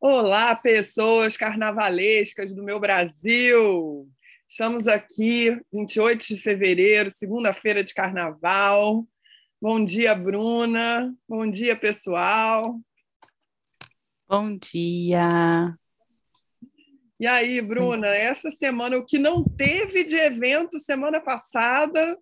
Olá, pessoas carnavalescas do meu Brasil! Estamos aqui, 28 de fevereiro, segunda-feira de carnaval. Bom dia, Bruna. Bom dia, pessoal. Bom dia. E aí, Bruna, essa semana, o que não teve de evento semana passada,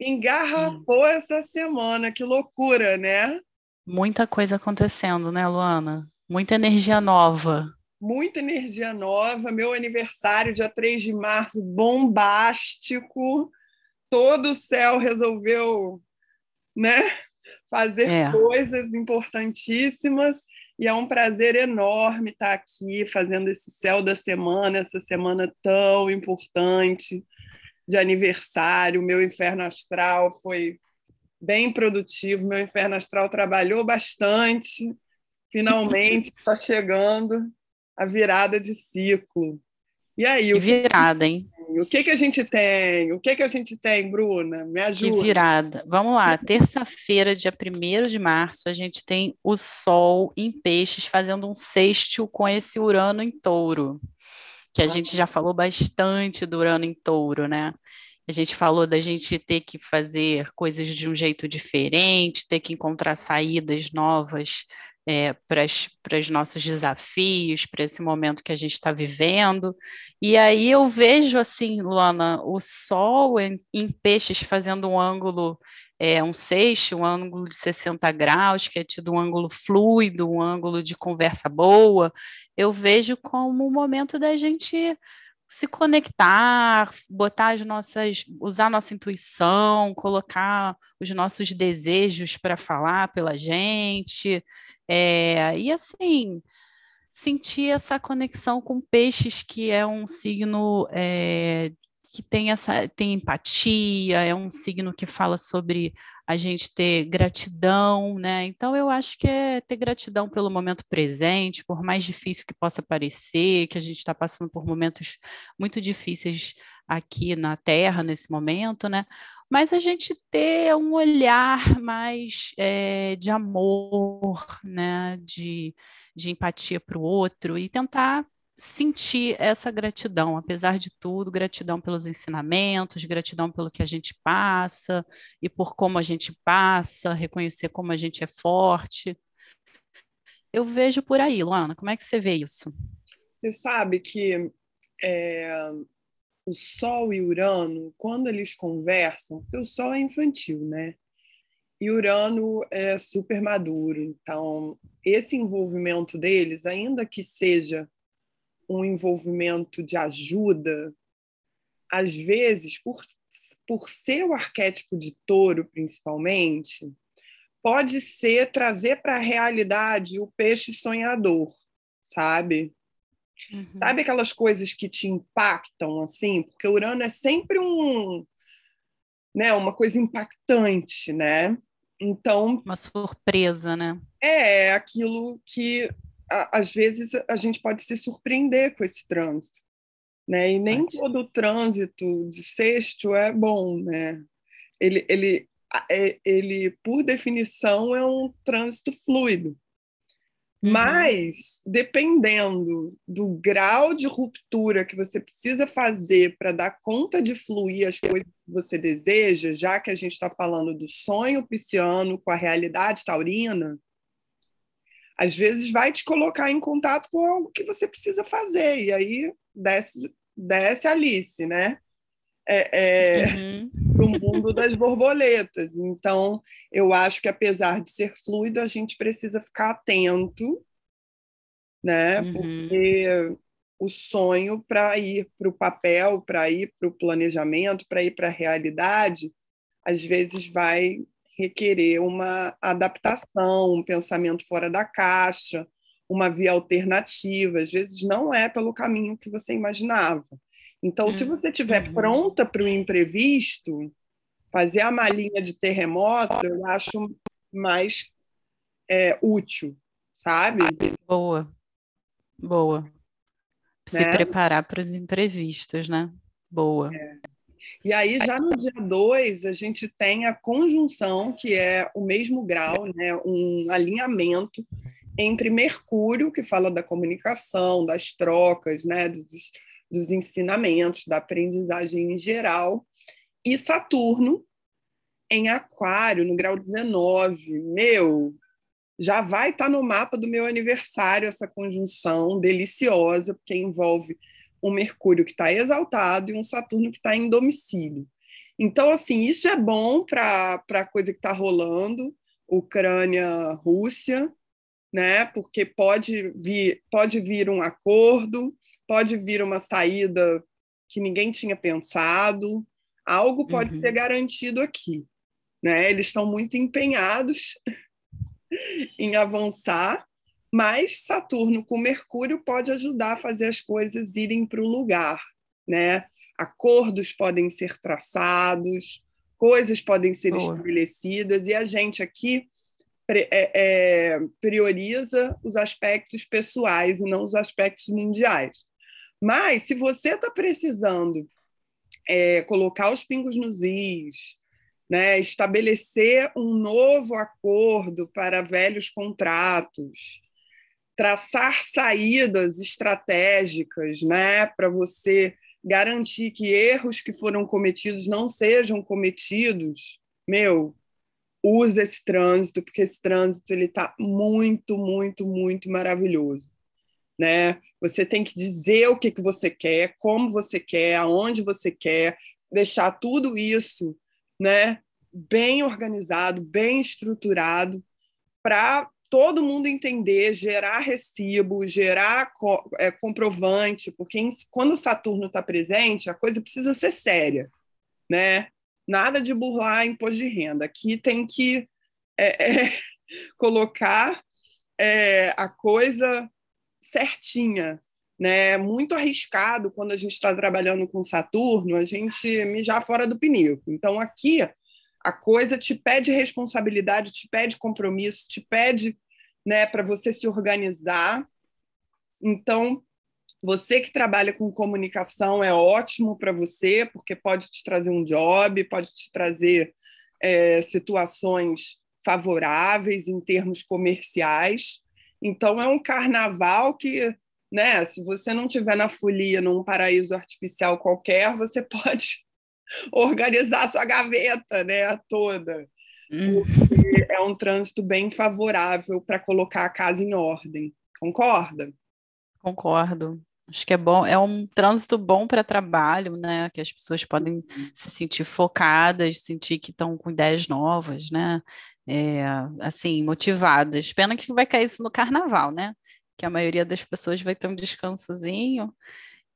engarrafou essa semana. Que loucura, né? Muita coisa acontecendo, né, Luana? Muita energia nova. Muita energia nova. Meu aniversário, dia 3 de março, bombástico. Todo o céu resolveu né? fazer é. coisas importantíssimas. E é um prazer enorme estar aqui fazendo esse céu da semana, essa semana tão importante de aniversário. Meu inferno astral foi bem produtivo, meu inferno astral trabalhou bastante Finalmente está chegando a virada de ciclo. E aí? Que virada, hein? O que, que a gente tem? O que, que a gente tem, Bruna? Me ajuda. Que virada. Vamos lá. Terça-feira, dia 1 de março, a gente tem o Sol em Peixes fazendo um sextil com esse Urano em Touro, que a gente já falou bastante do Urano em Touro, né? A gente falou da gente ter que fazer coisas de um jeito diferente, ter que encontrar saídas novas é, para os nossos desafios, para esse momento que a gente está vivendo. E aí eu vejo assim, Luana, o Sol em, em peixes fazendo um ângulo, é, um seixo, um ângulo de 60 graus, que é tido um ângulo fluido, um ângulo de conversa boa, eu vejo como um momento da gente se conectar, botar as nossas, usar nossa intuição, colocar os nossos desejos para falar pela gente, é, e assim, sentir essa conexão com peixes, que é um signo é, que tem essa tem empatia, é um signo que fala sobre a gente ter gratidão, né? Então eu acho que é ter gratidão pelo momento presente, por mais difícil que possa parecer, que a gente está passando por momentos muito difíceis aqui na Terra nesse momento, né? mas a gente ter um olhar mais é, de amor, né, de, de empatia para o outro e tentar sentir essa gratidão, apesar de tudo, gratidão pelos ensinamentos, gratidão pelo que a gente passa e por como a gente passa, reconhecer como a gente é forte. Eu vejo por aí, Luana, como é que você vê isso? Você sabe que é, o Sol e Urano, quando eles conversam, porque o Sol é infantil, né? E Urano é super maduro. Então, esse envolvimento deles, ainda que seja um envolvimento de ajuda, às vezes, por, por ser o arquétipo de touro, principalmente, pode ser trazer para a realidade o peixe sonhador, sabe? Uhum. Sabe aquelas coisas que te impactam assim? Porque Urano é sempre um, né, uma coisa impactante, né? Então, uma surpresa, né? É aquilo que a, às vezes a gente pode se surpreender com esse trânsito, né? E nem todo trânsito de sexto é bom, né? Ele, ele, é, ele, por definição, é um trânsito fluido. Uhum. Mas, dependendo do grau de ruptura que você precisa fazer para dar conta de fluir as coisas que você deseja, já que a gente está falando do sonho pisciano com a realidade taurina, às vezes vai te colocar em contato com algo que você precisa fazer. E aí desce, desce Alice, né? é, é, uhum. do mundo das borboletas. Então, eu acho que apesar de ser fluido, a gente precisa ficar atento, né? Uhum. Porque o sonho para ir para o papel, para ir para o planejamento, para ir para a realidade, às vezes vai requerer uma adaptação, um pensamento fora da caixa, uma via alternativa. Às vezes não é pelo caminho que você imaginava. Então, se você estiver uhum. pronta para o imprevisto, fazer a malinha de terremoto, eu acho mais é, útil, sabe? Boa, boa. Se né? preparar para os imprevistos, né? Boa. É. E aí, já no dia 2, a gente tem a conjunção, que é o mesmo grau, né? um alinhamento entre Mercúrio, que fala da comunicação, das trocas, né, dos, dos ensinamentos, da aprendizagem em geral, e Saturno em Aquário, no grau 19. Meu, já vai estar tá no mapa do meu aniversário essa conjunção deliciosa, porque envolve um Mercúrio que está exaltado e um Saturno que está em domicílio. Então, assim, isso é bom para a coisa que está rolando, Ucrânia, Rússia, né? Porque pode vir, pode vir um acordo, pode vir uma saída que ninguém tinha pensado, algo pode uhum. ser garantido aqui. Né? Eles estão muito empenhados em avançar, mas Saturno com Mercúrio pode ajudar a fazer as coisas irem para o lugar. Né? Acordos podem ser traçados, coisas podem ser Boa. estabelecidas, e a gente aqui é, é, prioriza os aspectos pessoais e não os aspectos mundiais. Mas, se você está precisando é, colocar os pingos nos is, né, estabelecer um novo acordo para velhos contratos, traçar saídas estratégicas né, para você garantir que erros que foram cometidos não sejam cometidos, meu, use esse trânsito, porque esse trânsito ele está muito, muito, muito maravilhoso né? Você tem que dizer o que, que você quer, como você quer, aonde você quer, deixar tudo isso, né? Bem organizado, bem estruturado, para todo mundo entender, gerar recibo, gerar é, comprovante, porque quando o Saturno está presente, a coisa precisa ser séria, né? Nada de burlar imposto de renda. Aqui tem que é, é, colocar é, a coisa certinha. Né? Muito arriscado quando a gente está trabalhando com Saturno, a gente mijar fora do pinico. Então, aqui, a coisa te pede responsabilidade, te pede compromisso, te pede né, para você se organizar. Então, você que trabalha com comunicação é ótimo para você, porque pode te trazer um job, pode te trazer é, situações favoráveis em termos comerciais. Então, é um carnaval que, né, se você não estiver na folia, num paraíso artificial qualquer, você pode organizar sua gaveta né, toda. Hum. É um trânsito bem favorável para colocar a casa em ordem. Concorda? Concordo. Acho que é bom, é um trânsito bom para trabalho, né? Que as pessoas podem uhum. se sentir focadas, sentir que estão com ideias novas, né? É, assim, motivadas. Pena que vai cair isso no carnaval, né? Que a maioria das pessoas vai ter um descansozinho.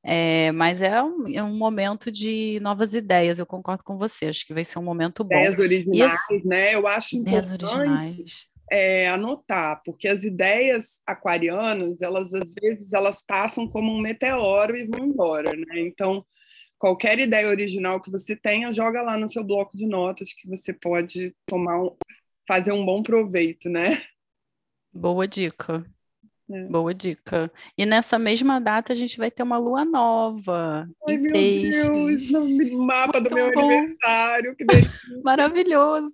É, mas é um, é um, momento de novas ideias, eu concordo com você, acho que vai ser um momento bom. Ideias originais, esse... né? Eu acho importante originais é, anotar, porque as ideias aquarianas, elas às vezes elas passam como um meteoro e vão embora, né? Então, qualquer ideia original que você tenha, joga lá no seu bloco de notas que você pode tomar um, fazer um bom proveito, né? Boa dica. É. Boa dica. E nessa mesma data a gente vai ter uma lua nova. Ai, meu peixes. Deus, no mapa Muito do meu bom. aniversário. Que Maravilhoso.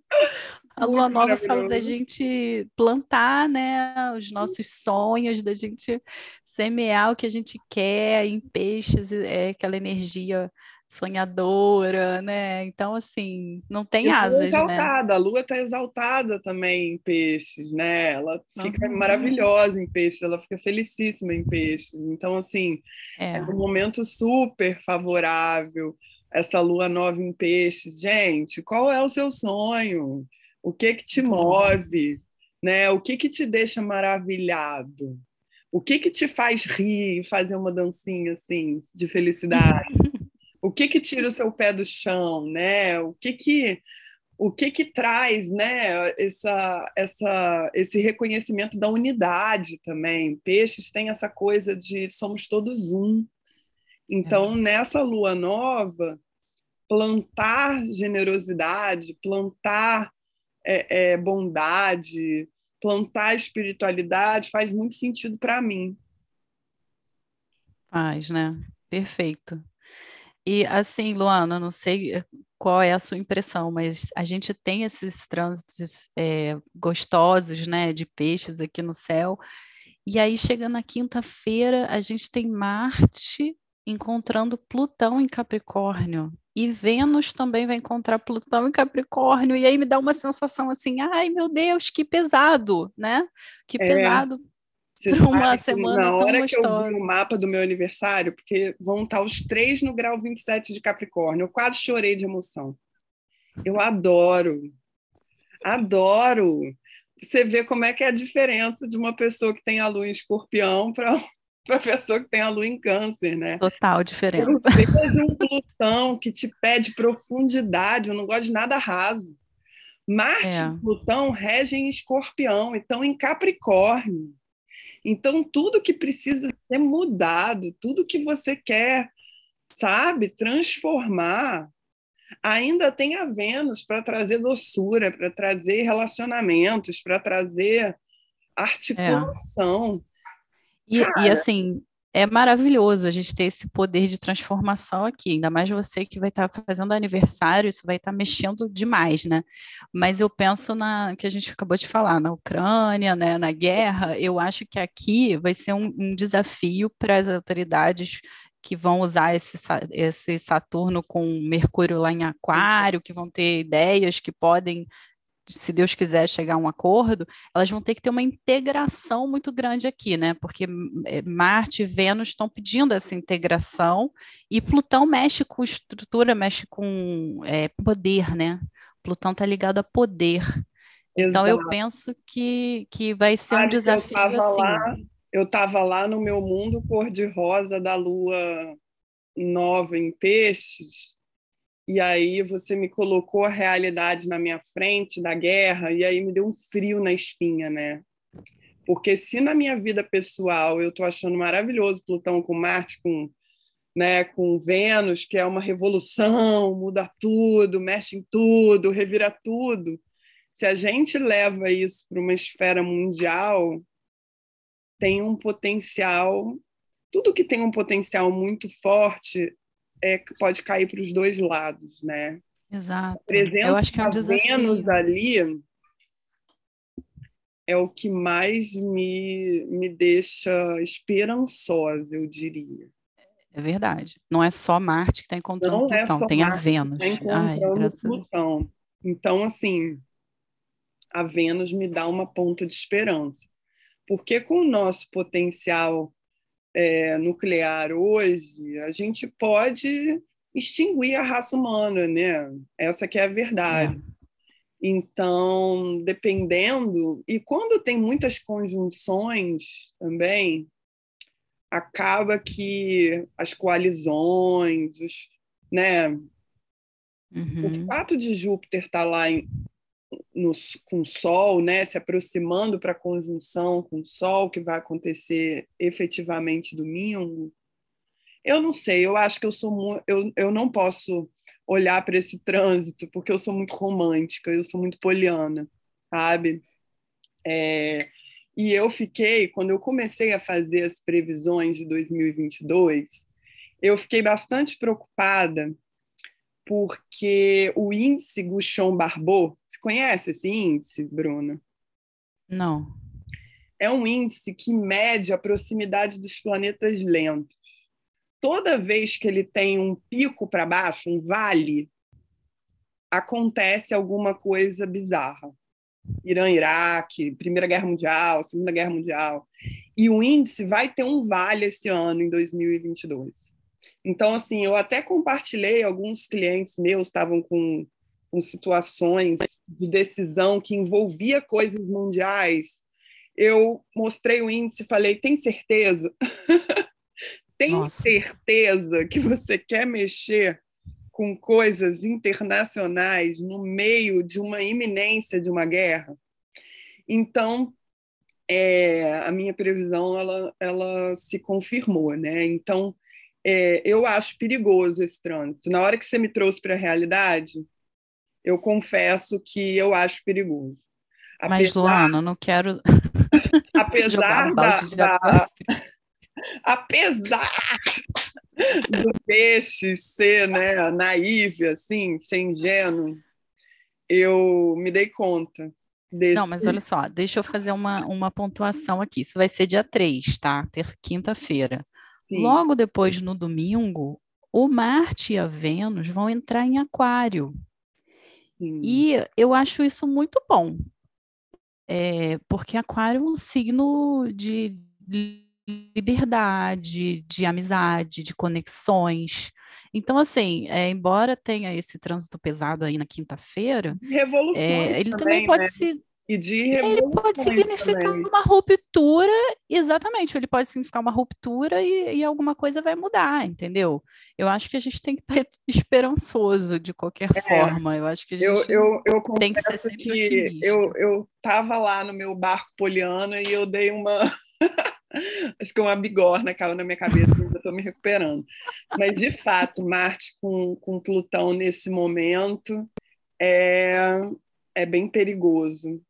A lua nova fala da gente plantar, né, os nossos sonhos, da gente semear o que a gente quer em peixes, é aquela energia sonhadora, né? Então, assim, não tem asas, né? exaltada. né? A lua está exaltada também em peixes, né? Ela fica uhum. maravilhosa em peixes, ela fica felicíssima em peixes. Então, assim, é, é um momento super favorável essa lua nova em peixes. Gente, qual é o seu sonho? O que que te move? Né? O que que te deixa maravilhado? O que que te faz rir, fazer uma dancinha assim de felicidade? o que que tira o seu pé do chão, né? O que que o que que traz, né, essa, essa, esse reconhecimento da unidade também. Peixes tem essa coisa de somos todos um. Então, é. nessa lua nova, plantar generosidade, plantar é, é, bondade, plantar espiritualidade faz muito sentido para mim. Faz, né? Perfeito. E assim, Luana, não sei qual é a sua impressão, mas a gente tem esses trânsitos é, gostosos, né, de peixes aqui no céu. E aí, chega na quinta-feira, a gente tem Marte encontrando Plutão em Capricórnio. E Vênus também vai encontrar Plutão em Capricórnio. E aí me dá uma sensação assim, ai meu Deus, que pesado, né? Que é. pesado para uma semana Na hora que eu vi o mapa do meu aniversário, porque vão estar os três no grau 27 de Capricórnio, eu quase chorei de emoção. Eu adoro, adoro. Você vê como é que é a diferença de uma pessoa que tem a lua em escorpião para para a pessoa que tem a lua em câncer, né? Total diferença. Eu de um Plutão que te pede profundidade, eu não gosto de nada raso. Marte é. e Plutão regem em escorpião, então em Capricórnio. Então, tudo que precisa ser mudado, tudo que você quer, sabe, transformar, ainda tem a Vênus para trazer doçura, para trazer relacionamentos, para trazer articulação. É. E, e, assim, é maravilhoso a gente ter esse poder de transformação aqui, ainda mais você que vai estar tá fazendo aniversário, isso vai estar tá mexendo demais, né? Mas eu penso na que a gente acabou de falar, na Ucrânia, né, na guerra, eu acho que aqui vai ser um, um desafio para as autoridades que vão usar esse, esse Saturno com Mercúrio lá em Aquário, que vão ter ideias que podem se Deus quiser chegar a um acordo, elas vão ter que ter uma integração muito grande aqui, né? Porque é, Marte e Vênus estão pedindo essa integração e Plutão mexe com estrutura, mexe com é, poder, né? Plutão está ligado a poder. Então eu penso que, que vai ser um desafio eu assim. Lá, eu estava lá no meu mundo cor-de-rosa da lua nova em peixes, e aí você me colocou a realidade na minha frente da guerra e aí me deu um frio na espinha, né? Porque se na minha vida pessoal eu estou achando maravilhoso Plutão com Marte, com, né, com Vênus, que é uma revolução, muda tudo, mexe em tudo, revira tudo. Se a gente leva isso para uma esfera mundial, tem um potencial, tudo que tem um potencial muito forte é, pode cair para os dois lados, né? Exato. A presença Eu acho que é um. Vênus ali é o que mais me, me deixa esperançosa, eu diria. É verdade. Não é só Marte que está encontrando Não Plutão, é tem Marte a Vênus. Tá encontrando Ai, Plutão. Então, assim, a Vênus me dá uma ponta de esperança. Porque com o nosso potencial é, nuclear hoje, a gente pode extinguir a raça humana, né? Essa que é a verdade. É. Então, dependendo, e quando tem muitas conjunções também, acaba que as coalizões, os, né? Uhum. O fato de Júpiter estar tá lá em, no, com Sol, né, se aproximando para a conjunção com o Sol, que vai acontecer efetivamente domingo, eu não sei, eu acho que eu sou eu, eu não posso olhar para esse trânsito porque eu sou muito romântica, eu sou muito poliana, sabe? É, e eu fiquei, quando eu comecei a fazer as previsões de 2022, eu fiquei bastante preocupada porque o índice Gouchon-Barbot, você conhece esse índice, Bruna? Não. É um índice que mede a proximidade dos planetas lentos. Toda vez que ele tem um pico para baixo, um vale, acontece alguma coisa bizarra. Irã, Iraque, Primeira Guerra Mundial, Segunda Guerra Mundial. E o índice vai ter um vale esse ano, em 2022. Então, assim, eu até compartilhei, alguns clientes meus estavam com, com situações de decisão que envolvia coisas mundiais. Eu mostrei o índice e falei: tem certeza? tem Nossa. certeza que você quer mexer com coisas internacionais no meio de uma iminência de uma guerra? Então, é, a minha previsão ela, ela se confirmou, né? Então, é, eu acho perigoso esse trânsito. Na hora que você me trouxe para a realidade, eu confesso que eu acho perigoso. Apesar, Mas, Luana, não quero. apesar da, da, apesar do peixe ser né, naive, assim, ser ingênuo, eu me dei conta desse... Não, mas olha só, deixa eu fazer uma, uma pontuação aqui. Isso vai ser dia 3, tá? Ter quinta-feira. Logo depois, no domingo, o Marte e a Vênus vão entrar em Aquário. Sim. E eu acho isso muito bom, é, porque Aquário é um signo de liberdade, de amizade, de conexões. Então, assim, é, embora tenha esse trânsito pesado aí na quinta-feira, é, ele também, também pode né? se e de Ele pode significar também. uma ruptura, exatamente, ele pode significar uma ruptura e, e, alguma coisa vai mudar, entendeu? Eu acho que a gente tem que estar esperançoso de qualquer é, forma. Eu acho que a gente eu, eu, eu tem que ser sempre que eu Eu estava lá no meu barco poliana e eu dei uma. acho que uma bigorna caiu na minha cabeça, ainda estou me recuperando. Mas, de fato, Marte com, com Plutão nesse momento é, é bem perigoso.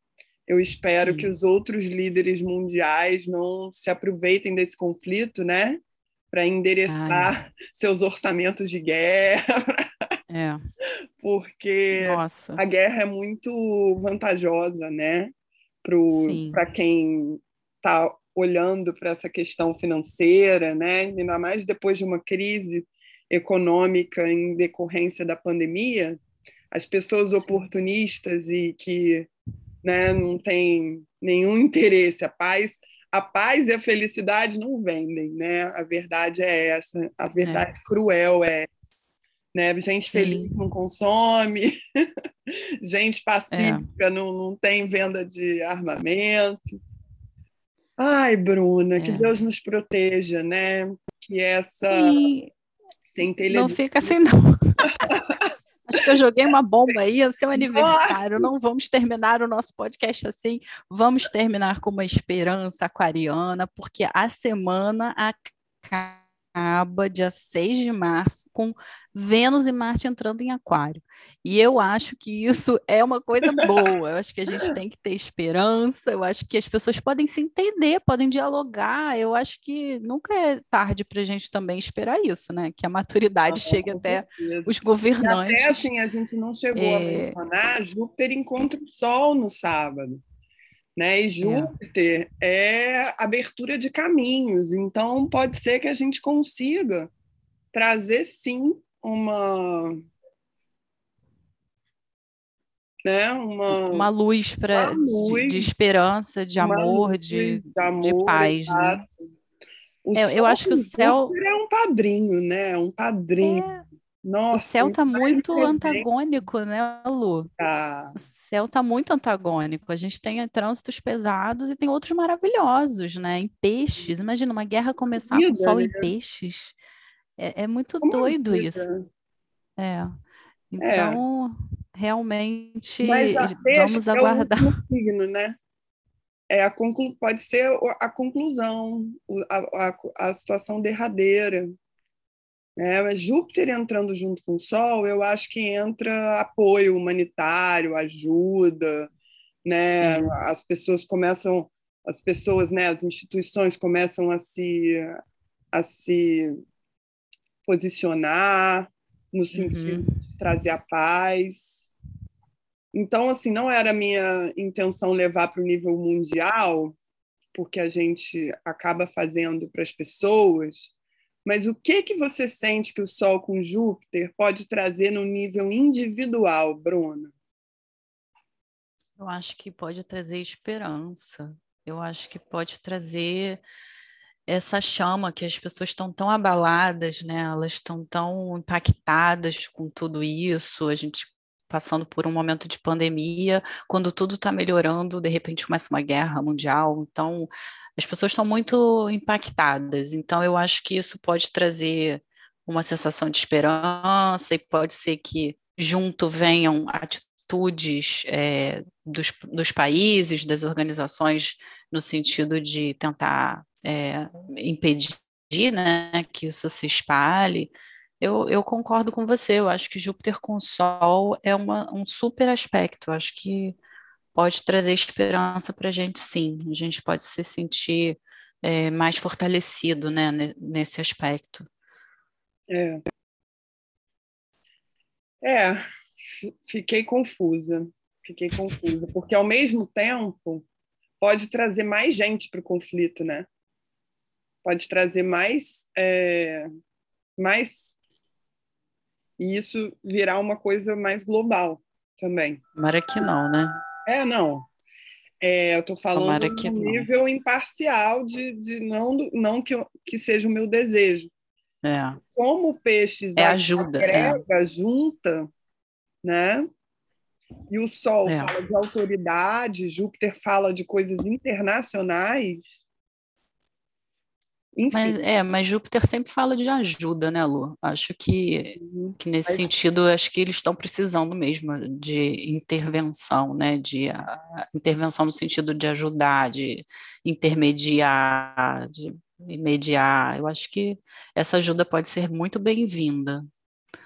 Eu espero Sim. que os outros líderes mundiais não se aproveitem desse conflito, né? Para endereçar Ai. seus orçamentos de guerra. É. Porque Nossa. a guerra é muito vantajosa, né? Para quem está olhando para essa questão financeira, né? Ainda mais depois de uma crise econômica em decorrência da pandemia, as pessoas oportunistas e que né? não tem nenhum interesse. A paz, a paz e a felicidade não vendem, né? A verdade é essa, a verdade é. cruel é né? Gente Sim. feliz não consome, gente pacífica é. não, não tem venda de armamento. Ai, Bruna, é. que Deus nos proteja, né? Que essa Sim. centelha. Não fica assim, não. Acho que eu joguei uma bomba aí, é seu aniversário. Nossa. Não vamos terminar o nosso podcast assim. Vamos terminar com uma esperança aquariana, porque a semana acaba dia 6 de março com Vênus e Marte entrando em Aquário. E eu acho que isso é uma coisa boa. Eu acho que a gente tem que ter esperança. Eu acho que as pessoas podem se entender, podem dialogar. Eu acho que nunca é tarde para a gente também esperar isso, né? Que a maturidade ah, chegue até os governantes. E até assim, a gente não chegou é... a mencionar, Júpiter encontra o Sol no sábado. Né? E é. Júpiter é. é abertura de caminhos, então pode ser que a gente consiga trazer sim uma né, uma, uma luz para de, de, esperança, de amor, de, de, amor, de paz. Né? É, eu acho que o céu é um padrinho, né? Um padrinho. É. Nossa, o céu está muito antagônico, né, Lu? Ah. O céu está muito antagônico. A gente tem trânsitos pesados e tem outros maravilhosos, né? Em peixes. Imagina uma guerra começar Vida, com sol né? em peixes. É, é muito Como doido isso. É. é. Então, é. realmente, vamos aguardar. É o signo, né? É a conclu... Pode ser a conclusão, a, a, a situação derradeira. É, Júpiter entrando junto com o Sol, eu acho que entra apoio humanitário, ajuda, né? Sim. As pessoas começam, as pessoas, né? As instituições começam a se a se posicionar no sentido uhum. de trazer a paz. Então, assim, não era minha intenção levar para o nível mundial, porque a gente acaba fazendo para as pessoas, mas o que que você sente que o Sol com Júpiter pode trazer no nível individual, Bruna? Eu acho que pode trazer esperança. Eu acho que pode trazer essa chama que as pessoas estão tão abaladas, né? Elas estão tão impactadas com tudo isso, a gente passando por um momento de pandemia, quando tudo está melhorando, de repente começa uma guerra mundial, então as pessoas estão muito impactadas. Então eu acho que isso pode trazer uma sensação de esperança e pode ser que junto venham atitudes é, dos, dos países, das organizações, no sentido de tentar é, impedir né, que isso se espalhe, eu, eu, concordo com você. Eu acho que Júpiter com Sol é uma, um super aspecto. Eu acho que pode trazer esperança para a gente, sim. A gente pode se sentir é, mais fortalecido né, nesse aspecto. É. É, fiquei confusa. Fiquei confusa, porque ao mesmo tempo pode trazer mais gente para o conflito, né? Pode trazer mais, é, mais e isso virar uma coisa mais global também. Tomara que não, né? É, não. É, eu estou falando de um nível imparcial de, de não, não que, que seja o meu desejo. É. Como o peixe é ajuda, agrega, é. junta, né? E o Sol é. fala de autoridade, Júpiter fala de coisas internacionais. Enfim. Mas, é, mas Júpiter sempre fala de ajuda, né, Lu? Acho que, uhum. que nesse mas... sentido, acho que eles estão precisando mesmo de intervenção, né? De a, intervenção no sentido de ajudar, de intermediar, de mediar. Eu acho que essa ajuda pode ser muito bem-vinda.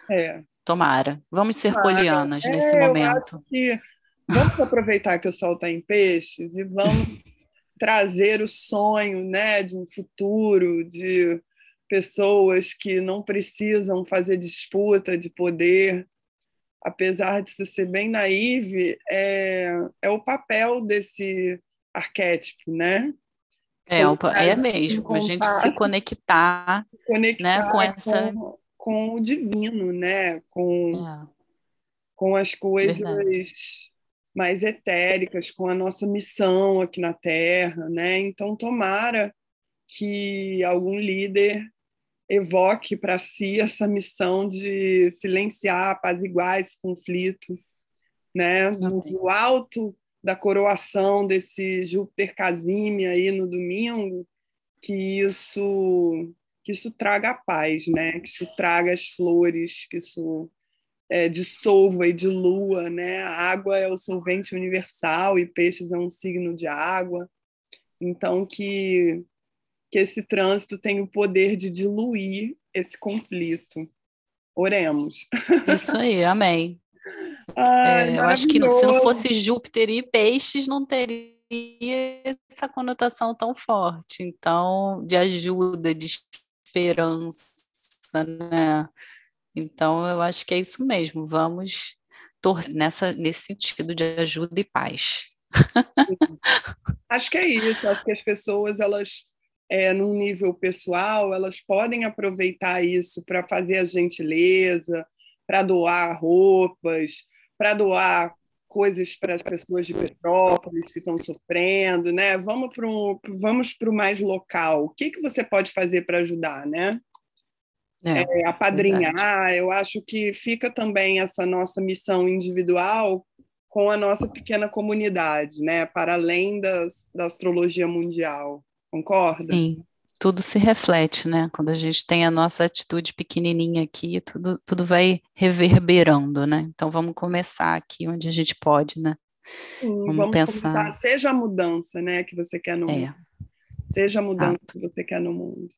É. Tomara. Vamos ser Tomara. polianas é, nesse momento. Que... Vamos aproveitar que o sol está em peixes e vamos trazer o sonho né, de um futuro, de pessoas que não precisam fazer disputa de poder. Apesar disso ser bem naive, é, é o papel desse arquétipo, né? É, é mesmo, a gente se conectar, conectar né, com essa com, com o divino, né? Com, é. com as coisas Verdade mais etéricas com a nossa missão aqui na Terra, né? Então tomara que algum líder evoque para si essa missão de silenciar, apaziguar esse conflito, né? No, alto da coroação desse Júpiter Casime aí no domingo, que isso que isso traga a paz, né? Que isso traga as flores, que isso é, de solva e de lua, né? A água é o solvente universal e peixes é um signo de água. Então, que, que esse trânsito tem o poder de diluir esse conflito. Oremos. Isso aí, amém. Ai, é, eu acho que se não fosse Júpiter e peixes, não teria essa conotação tão forte. Então, de ajuda, de esperança, né? Então, eu acho que é isso mesmo. Vamos nessa, nesse sentido de ajuda e paz. acho que é isso. Acho que as pessoas, elas, é, num nível pessoal, elas podem aproveitar isso para fazer a gentileza, para doar roupas, para doar coisas para as pessoas de Petrópolis que estão sofrendo, né? Vamos para o vamos mais local. O que, que você pode fazer para ajudar, né? É, é, apadrinhar. Verdade. Eu acho que fica também essa nossa missão individual com a nossa pequena comunidade, né? Para além das, da astrologia mundial. Concorda? Sim. Tudo se reflete, né? Quando a gente tem a nossa atitude pequenininha aqui, tudo, tudo vai reverberando, né? Então vamos começar aqui onde a gente pode, né? Sim, vamos, vamos pensar. Começar. Seja a mudança, né, que você quer no é. mundo. Seja a mudança ah. que você quer no mundo.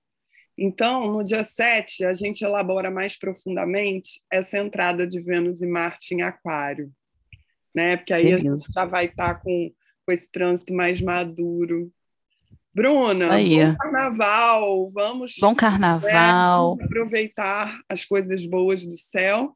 Então, no dia 7, a gente elabora mais profundamente essa entrada de Vênus e Marte em Aquário, né? Porque aí Beleza. a gente já vai estar tá com, com esse trânsito mais maduro. Bruna, aí. bom carnaval, vamos. Bom carnaval. Né, aproveitar as coisas boas do céu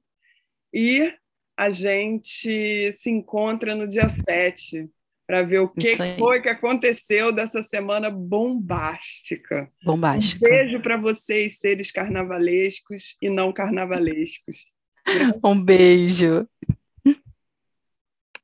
e a gente se encontra no dia 7 para ver o que foi que aconteceu dessa semana bombástica. Bombástica. Um beijo para vocês, seres carnavalescos e não carnavalescos. um beijo.